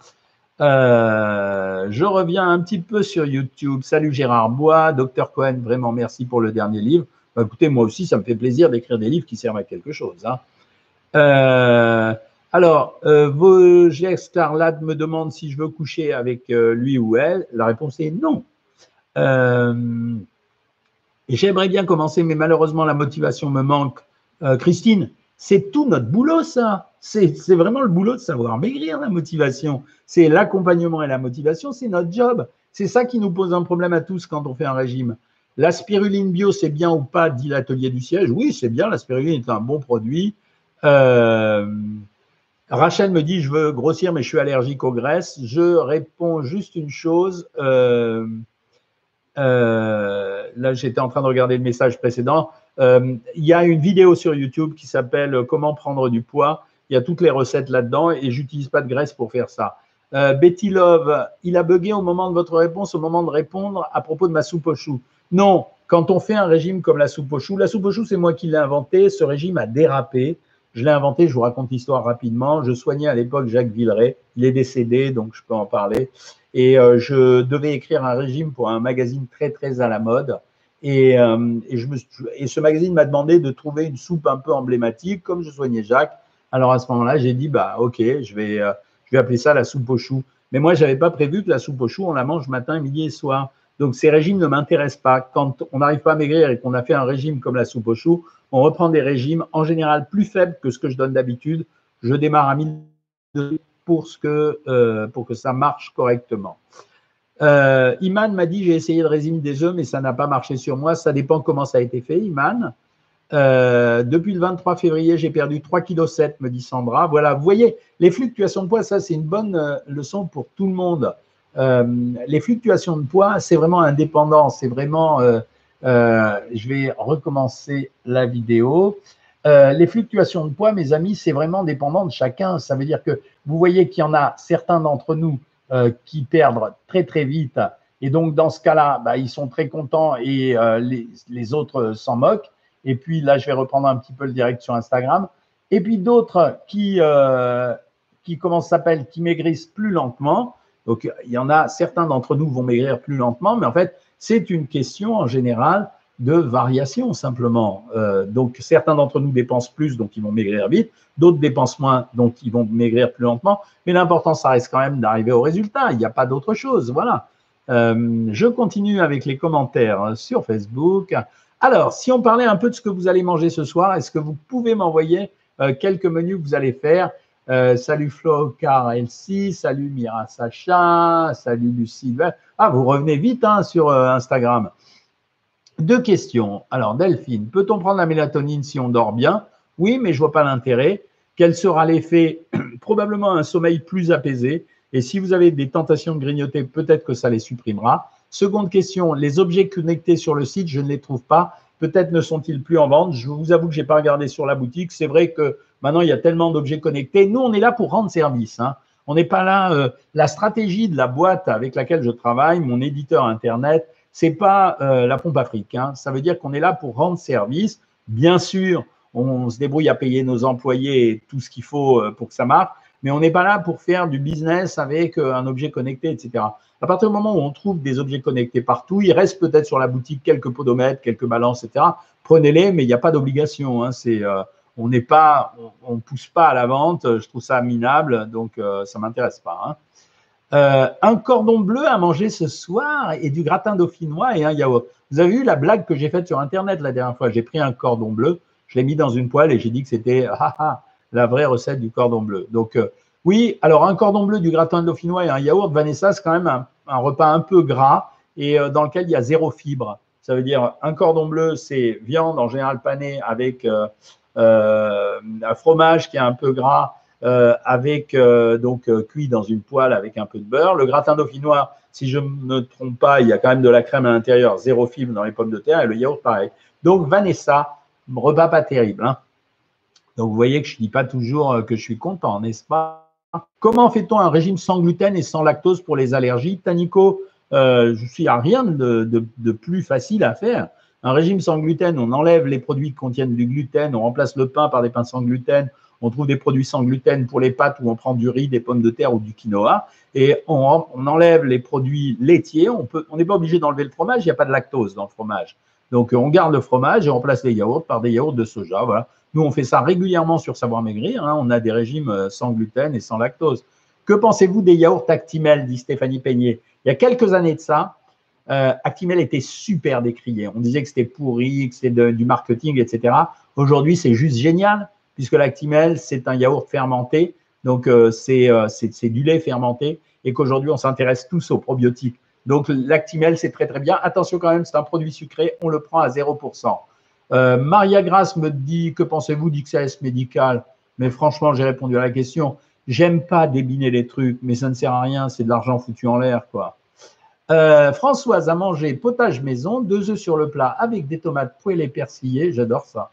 Euh, je reviens un petit peu sur YouTube. Salut Gérard Bois, docteur Cohen, vraiment merci pour le dernier livre. Bah, écoutez, moi aussi, ça me fait plaisir d'écrire des livres qui servent à quelque chose. Hein. Euh, alors, euh, Vosger Starlad me demande si je veux coucher avec euh, lui ou elle. La réponse est non. Euh, j'aimerais bien commencer, mais malheureusement, la motivation me manque. Euh, Christine, c'est tout notre boulot, ça. C'est vraiment le boulot de savoir maigrir, la motivation. C'est l'accompagnement et la motivation, c'est notre job. C'est ça qui nous pose un problème à tous quand on fait un régime. La spiruline bio, c'est bien ou pas, dit l'atelier du siège. Oui, c'est bien, la spiruline est un bon produit. Euh, Rachel me dit, je veux grossir, mais je suis allergique aux graisses. Je réponds juste une chose. Euh, euh, là, j'étais en train de regarder le message précédent. Euh, il y a une vidéo sur YouTube qui s'appelle Comment prendre du poids. Il y a toutes les recettes là-dedans et j'utilise pas de graisse pour faire ça. Betty Love, il a bugué au moment de votre réponse, au moment de répondre à propos de ma soupe aux choux. Non, quand on fait un régime comme la soupe aux choux, la soupe aux choux, c'est moi qui l'ai inventé. Ce régime a dérapé. Je l'ai inventé, je vous raconte l'histoire rapidement. Je soignais à l'époque Jacques Villeray. Il est décédé, donc je peux en parler. Et euh, je devais écrire un régime pour un magazine très, très à la mode. Et, euh, et, je me, et ce magazine m'a demandé de trouver une soupe un peu emblématique, comme je soignais Jacques. Alors à ce moment-là, j'ai dit, bah ok, je vais, euh, je vais appeler ça la soupe aux choux. Mais moi, je n'avais pas prévu que la soupe aux choux, on la mange matin, midi et soir. Donc ces régimes ne m'intéressent pas. Quand on n'arrive pas à maigrir et qu'on a fait un régime comme la soupe aux choux, on reprend des régimes en général plus faibles que ce que je donne d'habitude. Je démarre à 1000 pour, ce que, euh, pour que ça marche correctement. Euh, Iman m'a dit j'ai essayé le régime des œufs, mais ça n'a pas marché sur moi. Ça dépend comment ça a été fait, Iman. Euh, depuis le 23 février, j'ai perdu 3,7 kg, me dit Sandra. Voilà, vous voyez, les fluctuations de poids, ça c'est une bonne leçon pour tout le monde. les fluctuations de poids, c'est vraiment indépendant, c'est vraiment euh, je vais recommencer la vidéo. Euh, les fluctuations de poids, mes amis, c'est vraiment dépendant de chacun. Ça veut dire que vous voyez qu'il y en a certains d'entre nous euh, qui perdent très très vite Et donc, dans ce cas-là, bah, ils sont très contents et les, autres s'en moquent. Et puis là, je vais reprendre un petit peu le direct sur Instagram. Et puis d'autres qui, qui comment s'appelle, qui maigrissent plus lentement. Donc, il y en a, certains d'entre nous vont maigrir plus lentement, mais en fait, c'est une question en général de variation simplement. Euh, donc, certains d'entre nous dépensent plus, donc ils vont maigrir vite. D'autres dépensent moins, donc ils vont maigrir plus lentement. Mais l'important, ça reste quand même d'arriver au résultat. Il n'y a pas d'autre chose. Voilà. Euh, je continue avec les commentaires sur Facebook. Alors, si on parlait un peu de ce que vous allez manger ce soir, est-ce que vous pouvez m'envoyer euh, quelques menus que vous allez faire Salut Flo Car Elsie, salut Mira Sacha, salut Lucie. Ah, vous revenez vite hein, sur Instagram. Deux questions. Alors, Delphine, peut-on prendre la mélatonine si on dort bien? Oui, mais je ne vois pas l'intérêt. Quel sera l'effet? Probablement un sommeil plus apaisé. Et si vous avez des tentations de grignoter, peut-être que ça les supprimera. Seconde question, les objets connectés sur le site, je ne les trouve pas. Peut-être ne sont-ils plus en vente. Je vous avoue que je n'ai pas regardé sur la boutique. C'est vrai que maintenant, il y a tellement d'objets connectés. Nous, on est là pour rendre service. Hein. On n'est pas là. Euh, la stratégie de la boîte avec laquelle je travaille, mon éditeur Internet, c'est pas euh, la pompe africaine. Hein. Ça veut dire qu'on est là pour rendre service. Bien sûr, on se débrouille à payer nos employés et tout ce qu'il faut euh, pour que ça marche, mais on n'est pas là pour faire du business avec un objet connecté, etc. À partir du moment où on trouve des objets connectés partout, il reste peut-être sur la boutique quelques podomètres, quelques balances, etc. Prenez-les, mais il n'y a pas d'obligation. Hein. C'est, on n'est pas, on, pousse pas à la vente. Je trouve ça minable, donc ça m'intéresse pas. Hein. Euh, un cordon bleu à manger ce soir et du gratin dauphinois et un yaourt. Vous avez vu la blague que j'ai faite sur Internet la dernière fois? J'ai pris un cordon bleu, je l'ai mis dans une poêle et j'ai dit que c'était ah, ah, la vraie recette du cordon bleu. Donc, euh, oui, alors un cordon bleu, du gratin dauphinois et un yaourt, Vanessa, c'est quand même un, repas un peu gras et euh, dans lequel il y a zéro fibre. Ça veut dire un cordon bleu, c'est viande en général panée avec un fromage qui est un peu gras euh, avec euh, donc euh, cuit dans une poêle avec un peu de beurre. Le gratin dauphinois, si je ne me trompe pas, il y a quand même de la crème à l'intérieur, zéro fibre dans les pommes de terre et le yaourt pareil. Donc Vanessa, repas pas terrible. Hein. Donc vous voyez que je ne dis pas toujours que je suis content, n'est-ce pas? Comment fait-on un régime sans gluten et sans lactose pour les allergies? Tanico, je suis à rien de, de, plus facile à faire. Un régime sans gluten, on enlève les produits qui contiennent du gluten, on remplace le pain par des pains sans gluten, on trouve des produits sans gluten pour les pâtes où on prend du riz, des pommes de terre ou du quinoa. Et on, enlève les produits laitiers. On n'est pas obligé d'enlever le fromage, il n'y a pas de lactose dans le fromage. Donc on garde le fromage et on remplace les yaourts par des yaourts de soja. Voilà. Nous, on fait ça régulièrement sur Savoir Maigrir. Hein. On a des régimes euh, sans gluten et sans lactose. Que pensez-vous des yaourts Actimel dit Stéphanie Peignet. Il y a quelques années de ça, euh, Actimel était super décrié. On disait que c'était pourri, que c'était du marketing, etc. Aujourd'hui, c'est juste génial puisque l'actimel, c'est un yaourt fermenté, donc euh, c'est du lait fermenté, et qu'aujourd'hui, on s'intéresse tous aux probiotiques. Donc l'actimel, c'est très très bien. Attention quand même, c'est un produit sucré, on le prend à 0%. Euh, Maria Grasse me dit, que pensez-vous d'XAS médical? Mais franchement, j'ai répondu à la question. J'aime pas débiner les trucs, mais ça ne sert à rien, c'est de l'argent foutu en l'air, quoi. Françoise a mangé potage maison, deux œufs sur le plat avec des tomates poêlées persillées, j'adore ça.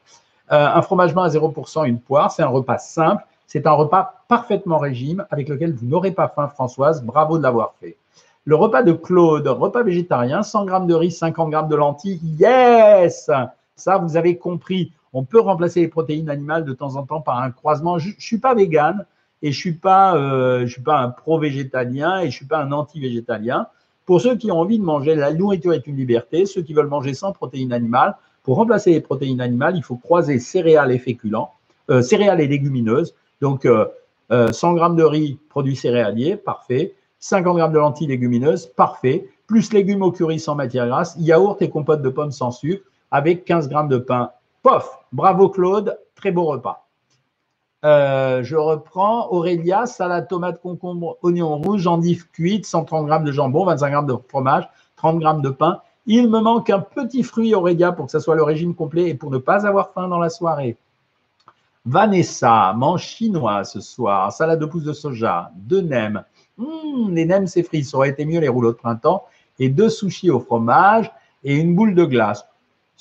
Euh, un fromage blanc à 0%, une poire, c'est un repas simple. C'est un repas parfaitement régime avec lequel vous n'aurez pas faim, Françoise. Bravo de l'avoir fait. Le repas de Claude, repas végétarien, 100 g de riz, 50 g de lentilles. Yes Ça, vous avez compris. On peut remplacer les protéines animales de temps en temps par un croisement. Je ne suis pas végane et je ne suis, pas, euh, suis pas un pro-végétalien et je ne suis pas un anti-végétalien. Pour ceux qui ont envie de manger, la nourriture est une liberté. Ceux qui veulent manger sans protéines animales, pour remplacer les protéines animales, il faut croiser céréales et féculents, euh, céréales et légumineuses. Donc, 100 euh, euh, g de riz, produits céréaliers, parfait. 50 g de lentilles légumineuses, parfait. Plus légumes au curry sans matière grasse, yaourt et compote de pommes sans sucre, avec 15 g de pain. Pof Bravo Claude, très beau repas. je reprends Aurélia, salade tomate, concombre, oignon rouge, endive cuite, 130 g de jambon, 25 g de fromage, 30 g de pain, il me manque un petit fruit Aurélia pour que ça soit le régime complet et pour ne pas avoir faim dans la soirée. Vanessa mange chinois ce soir, salade de pousses de soja, deux nems. Hum, les nems, c'est frit, ça aurait été mieux les rouleaux de printemps. Et deux sushis au fromage et une boule de glace.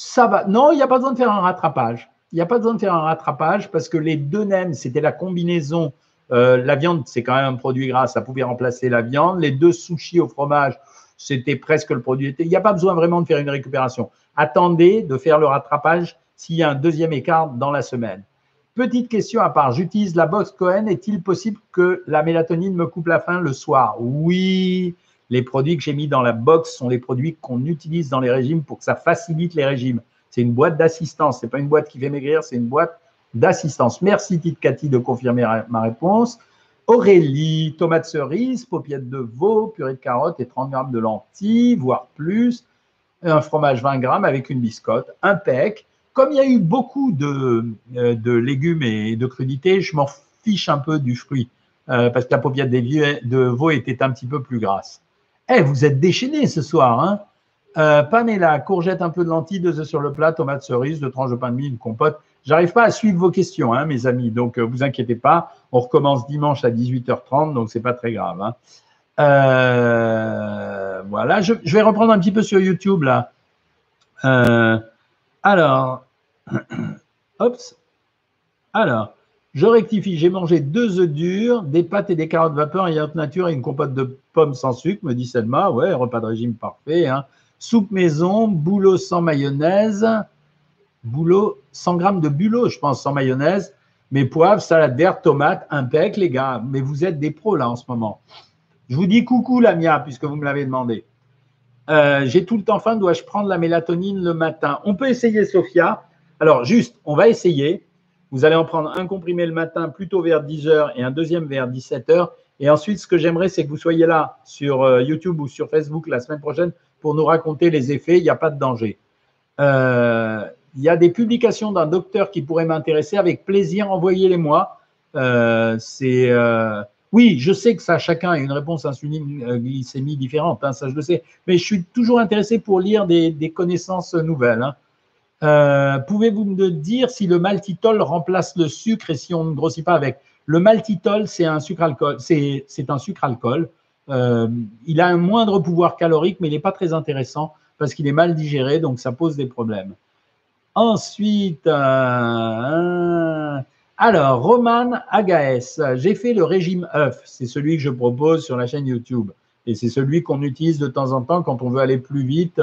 Ça. Non, il n'y a pas besoin de faire un rattrapage. Il n'y a pas besoin de faire un rattrapage parce que les deux nems, c'était la combinaison. Euh, la viande, c'est quand même un produit gras, ça pouvait remplacer la viande. Les deux sushis au fromage, c'était presque le produit. Il n'y a pas besoin vraiment de faire une récupération. Attendez de faire le rattrapage s'il y a un deuxième écart dans la semaine. Petite question à part, j'utilise la box Cohen. Est-il possible que la mélatonine me coupe la faim le soir? Oui, les produits que j'ai mis dans la box sont les produits qu'on utilise dans les régimes pour que ça facilite les régimes. C'est une boîte d'assistance, ce n'est pas une boîte qui fait maigrir, c'est une boîte d'assistance. Merci Tite Cathy de confirmer ma réponse. Aurélie, tomates cerises, paupiètes de veau, purée de carottes et 30 grammes de lentilles, voire plus. Un fromage 20 grammes avec une biscotte, un pec. Comme il y a eu beaucoup de, euh, légumes et de crudités, je m'en fiche un peu du fruit euh, parce que la paupiette de veau était un petit peu plus grasse. Eh, vous êtes déchaînés ce soir, hein euh, Panella, courgette, un peu de lentilles, deux œufs sur le plat, tomates cerises, deux tranches de pain de mie, une compote. J'arrive pas à suivre vos questions, hein, mes amis. Donc, euh, vous inquiétez pas. On recommence dimanche à 18h30, donc c'est pas très grave. Hein. Euh, voilà. Je, vais reprendre un petit peu sur YouTube là. Euh, alors, Oups. Alors, je rectifie. J'ai mangé deux œufs durs, des pâtes et des carottes vapeur, un yaourt nature et une compote de pommes sans sucre, me dit Selma. Ouais, repas de régime parfait. Hein. Soupe maison, boulot sans mayonnaise boulot, 100 grammes de bulot, je pense, sans mayonnaise, mes poivres, salade verte, tomate, impec, les gars. Mais vous êtes des pros là en ce moment. Je vous dis coucou, Lamia, puisque vous me l'avez demandé. Euh, j'ai tout le temps faim, dois-je prendre la mélatonine le matin? On peut essayer, Sophia. Alors, juste, on va essayer. Vous allez en prendre un comprimé le matin plutôt vers 10h et un deuxième vers 17h. Et ensuite, ce que j'aimerais, c'est que vous soyez là sur euh, YouTube ou sur Facebook la semaine prochaine pour nous raconter les effets. Il n'y a pas de danger. Euh, il y a des publications d'un docteur qui pourrait m'intéresser. Avec plaisir, envoyez-les-moi. Euh, c'est oui, je sais que ça, chacun a une réponse insuline glycémie différente, hein, ça je le sais. Mais je suis toujours intéressé pour lire des, connaissances nouvelles. Hein. Pouvez-vous me dire si le maltitol remplace le sucre et si on ne grossit pas avec? Le maltitol, c'est un sucre alcool. C'est un sucre alcool. il a un moindre pouvoir calorique, mais il n'est pas très intéressant parce qu'il est mal digéré, donc ça pose des problèmes. Ensuite, euh, alors, Roman Agaès, j'ai fait le régime œuf. C'est celui que je propose sur la chaîne YouTube. Et c'est celui qu'on utilise de temps en temps quand on veut aller plus vite.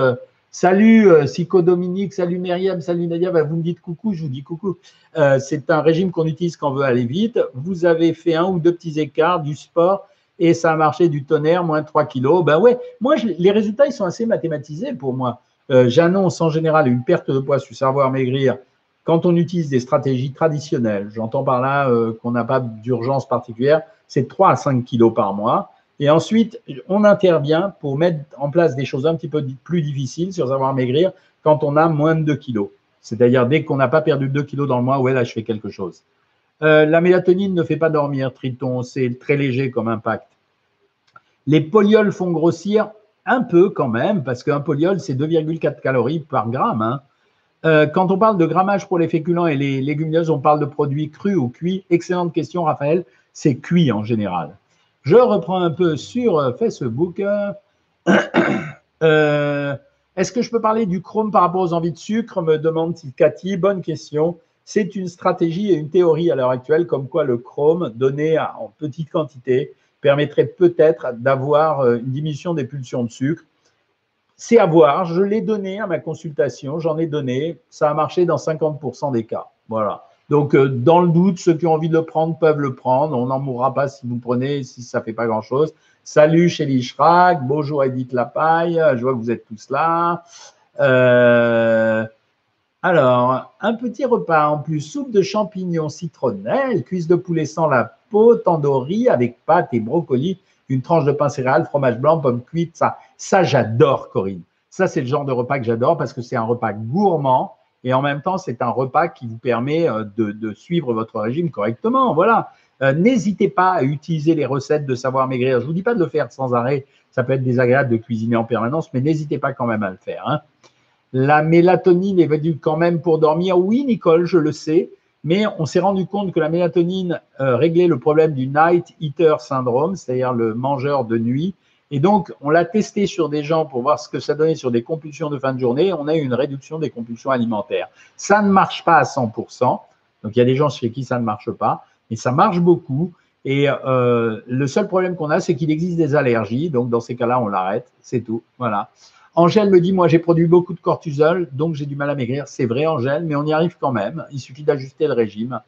Salut euh, Sico Dominique, salut Myriam, salut Nadia. Bah, vous me dites coucou, je vous dis coucou. Euh, c'est un régime qu'on utilise quand on veut aller vite. Vous avez fait un ou deux petits écarts, du sport, et ça a marché du tonnerre, moins 3 kilos. Ben ouais, moi, les résultats, ils sont assez mathématisés pour moi. Euh, j'annonce en général une perte de poids sur savoir maigrir quand on utilise des stratégies traditionnelles. J'entends par là euh, qu'on n'a pas d'urgence particulière, c'est 3 à 5 kilos par mois. Et ensuite, on intervient pour mettre en place des choses un petit peu plus difficiles sur savoir maigrir quand on a moins de 2 kilos. C'est-à-dire dès qu'on n'a pas perdu 2 kilos dans le mois, ouais, là, je fais quelque chose. Euh, la mélatonine ne fait pas dormir, Triton, c'est très léger comme impact. Les polioles font grossir, un peu quand même, parce qu'un poliol, c'est 2,4 calories par gramme. Hein. Euh, quand on parle de grammage pour les féculents et les légumineuses, on parle de produits crus ou cuits. Excellente question, Raphaël. C'est cuit en général. Je reprends un peu sur euh, Facebook. Euh, est-ce que je peux parler du chrome par rapport aux envies de sucre me demande Cathy. Bonne question. C'est une stratégie et une théorie à l'heure actuelle, comme quoi le chrome, donné en petite quantité, permettrait peut-être d'avoir euh, une diminution des pulsions de sucre. C'est à voir, je l'ai donné à ma consultation, j'en ai donné, ça a marché dans 50% des cas. Voilà. Donc, euh, dans le doute, ceux qui ont envie de le prendre peuvent le prendre. On n'en mourra pas si vous prenez, si ça ne fait pas grand-chose. Salut Chélie Schrack, bonjour Edith Lapaille, je vois que vous êtes tous là. Euh, alors, un petit repas en plus, soupe de champignons citronnelle, cuisse de poulet sans la peau, tandoori avec pâtes et brocolis, une tranche de pain céréales, fromage blanc, pommes cuites. Ça, ça j'adore, Corinne. Ça, c'est le genre de repas que j'adore parce que c'est un repas gourmand et en même temps, c'est un repas qui vous permet euh, de, suivre votre régime correctement. Voilà. Euh, n'hésitez pas à utiliser les recettes de savoir maigrir. Je ne vous dis pas de le faire sans arrêt. Ça peut être désagréable de cuisiner en permanence, mais n'hésitez pas quand même à le faire. Hein. La mélatonine est venue quand même pour dormir. Oui, Nicole, je le sais, mais on s'est rendu compte que la mélatonine euh, réglait le problème du night eater syndrome, c'est-à-dire le mangeur de nuit. Et donc, on l'a testé sur des gens pour voir ce que ça donnait sur des compulsions de fin de journée. On a eu une réduction des compulsions alimentaires. Ça ne marche pas à 100%. Donc, il y a des gens chez qui ça ne marche pas, mais ça marche beaucoup. Et le seul problème qu'on a, c'est qu'il existe des allergies. Donc, dans ces cas-là, on l'arrête. C'est tout. Voilà. Angèle me dit, moi, j'ai produit beaucoup de cortisol, donc j'ai du mal à maigrir. C'est vrai, Angèle, mais on y arrive quand même. Il suffit d'ajuster le régime.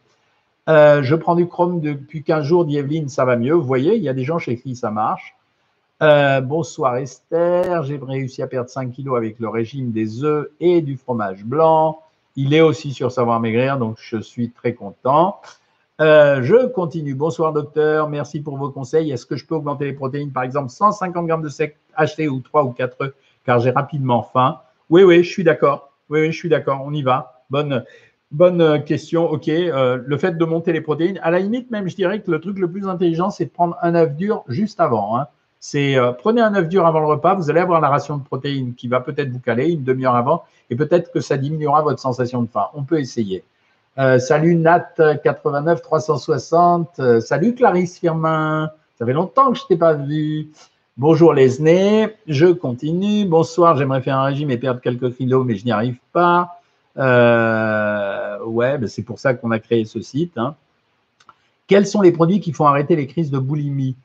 je prends du chrome depuis 15 jours, dit Evelyne, ça va mieux. Vous voyez, il y a des gens chez qui ça marche. Euh, bonsoir Esther, j'ai réussi à perdre 5 kilos avec le régime des œufs et du fromage blanc. Il est aussi sur Savoir Maigrir, donc je suis très content. Euh, je continue. Bonsoir docteur, merci pour vos conseils. Est-ce que je peux augmenter les protéines, par exemple 150 grammes de sec acheté ou 3 ou 4 œufs, car j'ai rapidement faim? Oui, oui, je suis d'accord. Oui, oui, je suis d'accord. On y va. Bonne, question. OK. Euh, le fait de monter les protéines, à la limite, même, je dirais que le truc le plus intelligent, c'est de prendre un œuf dur juste avant. Hein c'est euh, prenez un œuf dur avant le repas, vous allez avoir la ration de protéines qui va peut-être vous caler une demi-heure avant et peut-être que ça diminuera votre sensation de faim. On peut essayer. Euh, salut Nat89 360. Euh, salut Clarisse Firmin. Ça fait longtemps que je ne t'ai pas vu. Bonjour Lesney. Je continue. Bonsoir, j'aimerais faire un régime et perdre quelques kilos, mais je n'y arrive pas. ouais, ben c'est pour ça qu'on a créé ce site. Hein. Quels sont les produits qui font arrêter les crises de boulimie?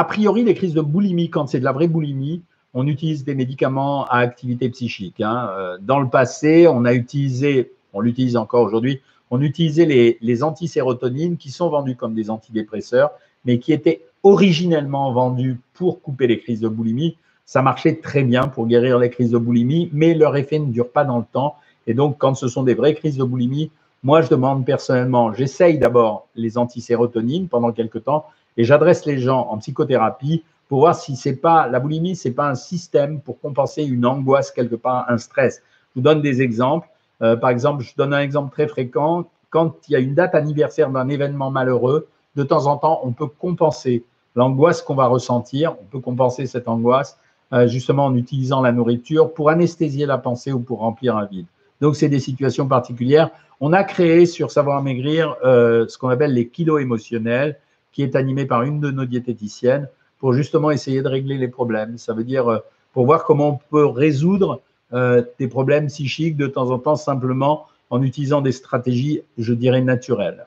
A priori, les crises de boulimie, quand c'est de la vraie boulimie, on utilise des médicaments à activité psychique. Hein. Euh, dans le passé, on a utilisé, on l'utilise encore aujourd'hui, on utilisait les, les antisérotonines qui sont vendus comme des antidépresseurs, mais qui étaient originellement vendus pour couper les crises de boulimie. Ça marchait très bien pour guérir les crises de boulimie, mais leur effet ne dure pas dans le temps. Et donc, quand ce sont des vraies crises de boulimie, moi, je demande personnellement, j'essaye d'abord les antisérotonines pendant quelques temps, et j'adresse les gens en psychothérapie pour voir si c'est pas la boulimie, c'est pas un système pour compenser une angoisse quelque part, un stress. Je vous donne des exemples. Euh, par exemple, je donne un exemple très fréquent. Quand il y a une date anniversaire d'un événement malheureux, de temps en temps, on peut compenser l'angoisse qu'on va ressentir. On peut compenser cette angoisse euh, justement en utilisant la nourriture pour anesthésier la pensée ou pour remplir un vide. Donc, c'est des situations particulières. On a créé sur Savoir Maigrir euh, ce qu'on appelle les kilos émotionnels qui est animé par une de nos diététiciennes pour justement essayer de régler les problèmes. Ça veut dire euh, pour voir comment on peut résoudre euh, des problèmes psychiques de temps en temps simplement en utilisant des stratégies, je dirais, naturelles.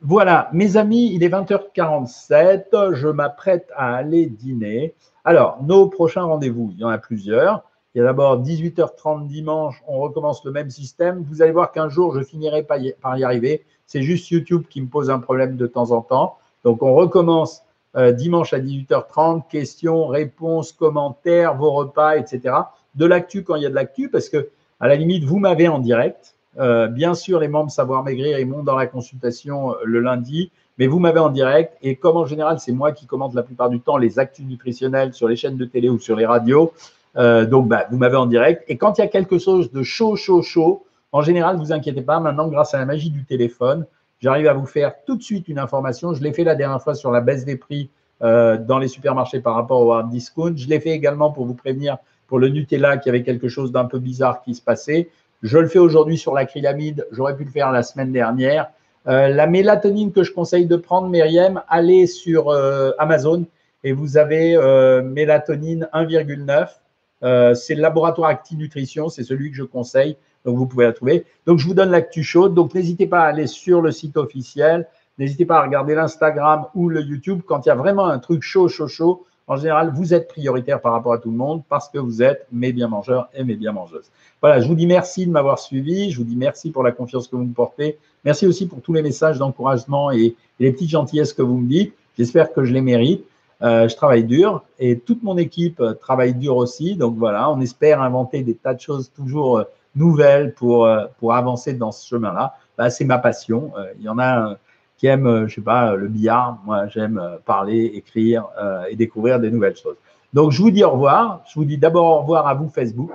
Voilà, mes amis, il est 20h47, je m'apprête à aller dîner. Alors, nos prochains rendez-vous, il y en a plusieurs. Il y a d'abord 18h30 dimanche, on recommence le même système. Vous allez voir qu'un jour, je finirai par y arriver. C'est juste YouTube qui me pose un problème de temps en temps. Donc, on recommence euh, dimanche à 18h30, questions, réponses, commentaires, vos repas, etc. De l'actu quand il y a de l'actu, parce que à la limite, vous m'avez en direct. Euh, bien sûr, les membres Savoir Maigrir, ils montent dans la consultation euh, le lundi, mais vous m'avez en direct. Et comme en général, c'est moi qui commente la plupart du temps les actus nutritionnels sur les chaînes de télé ou sur les radios, donc bah, vous m'avez en direct. Et quand il y a quelque chose de chaud, chaud, chaud, en général, ne vous inquiétez pas, maintenant, grâce à la magie du téléphone, J'arrive à vous faire tout de suite une information. Je l'ai fait la dernière fois sur la baisse des prix euh, dans les supermarchés par rapport au hard discount. Je l'ai fait également pour vous prévenir pour le Nutella qu'il y avait quelque chose d'un peu bizarre qui se passait. Je le fais aujourd'hui sur l'acrylamide. J'aurais pu le faire la semaine dernière. Euh, la mélatonine que je conseille de prendre, Myriam, allez sur euh, Amazon et vous avez mélatonine 1,9. c'est le laboratoire Acti Nutrition, c'est celui que je conseille. Donc, vous pouvez la trouver. Donc, je vous donne l'actu chaude. Donc, n'hésitez pas à aller sur le site officiel. N'hésitez pas à regarder l'Instagram ou le YouTube. Quand il y a vraiment un truc chaud, chaud, chaud, en général, vous êtes prioritaire par rapport à tout le monde parce que vous êtes mes bien mangeurs et mes bien mangeuses. Voilà, je vous dis merci de m'avoir suivi. Je vous dis merci pour la confiance que vous me portez. Merci aussi pour tous les messages d'encouragement et, les petites gentillesses que vous me dites. J'espère que je les mérite. Euh, je travaille dur et toute mon équipe travaille dur aussi. Donc voilà, on espère inventer des tas de choses toujours euh, nouvelles pour, euh, pour avancer dans ce chemin-là, bah, c'est ma passion. Euh, il y en a qui aiment, je sais pas, le billard. Moi, j'aime euh, parler, écrire et découvrir des nouvelles choses. Donc, je vous dis au revoir. Je vous dis d'abord au revoir à vous, Facebook.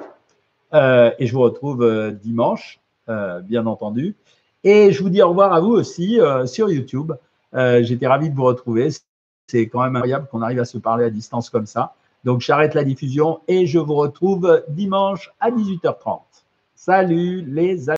et je vous retrouve dimanche, bien entendu. Et je vous dis au revoir à vous aussi sur YouTube. J'étais ravi de vous retrouver. C'est quand même incroyable qu'on arrive à se parler à distance comme ça. Donc, j'arrête la diffusion et je vous retrouve dimanche à 18h30. Salut les amis.